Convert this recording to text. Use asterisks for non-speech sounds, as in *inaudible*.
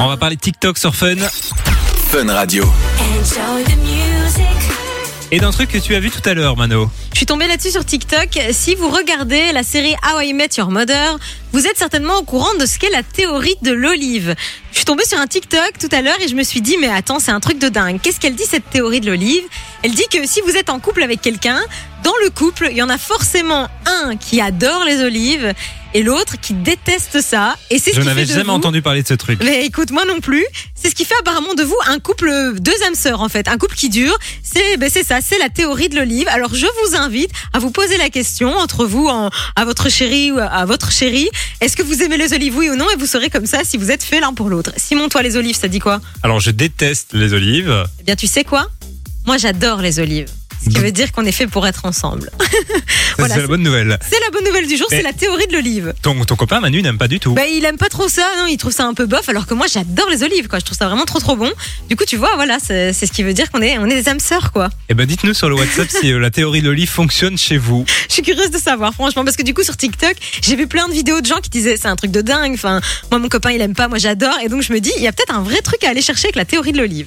On va parler TikTok sur Fun. Fun Radio. Enjoy the music. Et d'un truc que tu as vu tout à l'heure, Mano. Je suis tombée là-dessus sur TikTok. Si vous regardez la série How I Met Your Mother, vous êtes certainement au courant de ce qu'est la théorie de l'olive. Je suis tombée sur un TikTok tout à l'heure et je me suis dit, mais attends, c'est un truc de dingue. Qu'est-ce qu'elle dit cette théorie de l'olive? Elle dit que si vous êtes en couple avec quelqu'un, dans le couple, il y en a forcément un qui adore les olives et l'autre qui déteste ça. Et c'est ce Je n'avais jamais vous- entendu parler de ce truc. mais écoute, moi non plus. C'est ce qui fait apparemment de vous un couple, deux âmes sœurs en fait, un couple qui dure. C'est, ben c'est ça, c'est la théorie de l'olive. Alors je vous invite à vous poser la question entre vous, en- à votre chéri ou à votre chérie. Est-ce que vous aimez les olives, oui ou non? Et vous saurez comme ça si vous êtes fait l'un pour l'autre. Simon, toi les olives, ça dit quoi? Alors, je déteste les olives. Eh bien, tu sais quoi? Moi, j'adore les olives. Ce qui veut dire qu'on est fait pour être ensemble. *laughs* Voilà, c'est la bonne nouvelle. C'est la bonne nouvelle du jour, c'est la théorie de l'olive. Ton, ton copain Manu n'aime pas du tout. Bah, il aime pas trop ça, non, il trouve ça un peu bof, alors que moi j'adore les olives, quoi. Je trouve ça vraiment trop trop bon. Du coup, tu vois, voilà, c'est c'est ce qui veut dire qu'on est, on est des âmes sœurs, quoi. Eh ben, dites-nous sur le WhatsApp si euh, la théorie de l'olive fonctionne chez vous. *laughs* Je suis curieuse de savoir, franchement, parce que du coup, sur TikTok, j'ai vu plein de vidéos de gens qui disaient c'est un truc de dingue, enfin, moi mon copain il aime pas, moi j'adore, et donc je me dis, il y a peut-être un vrai truc à aller chercher avec la théorie de l'olive.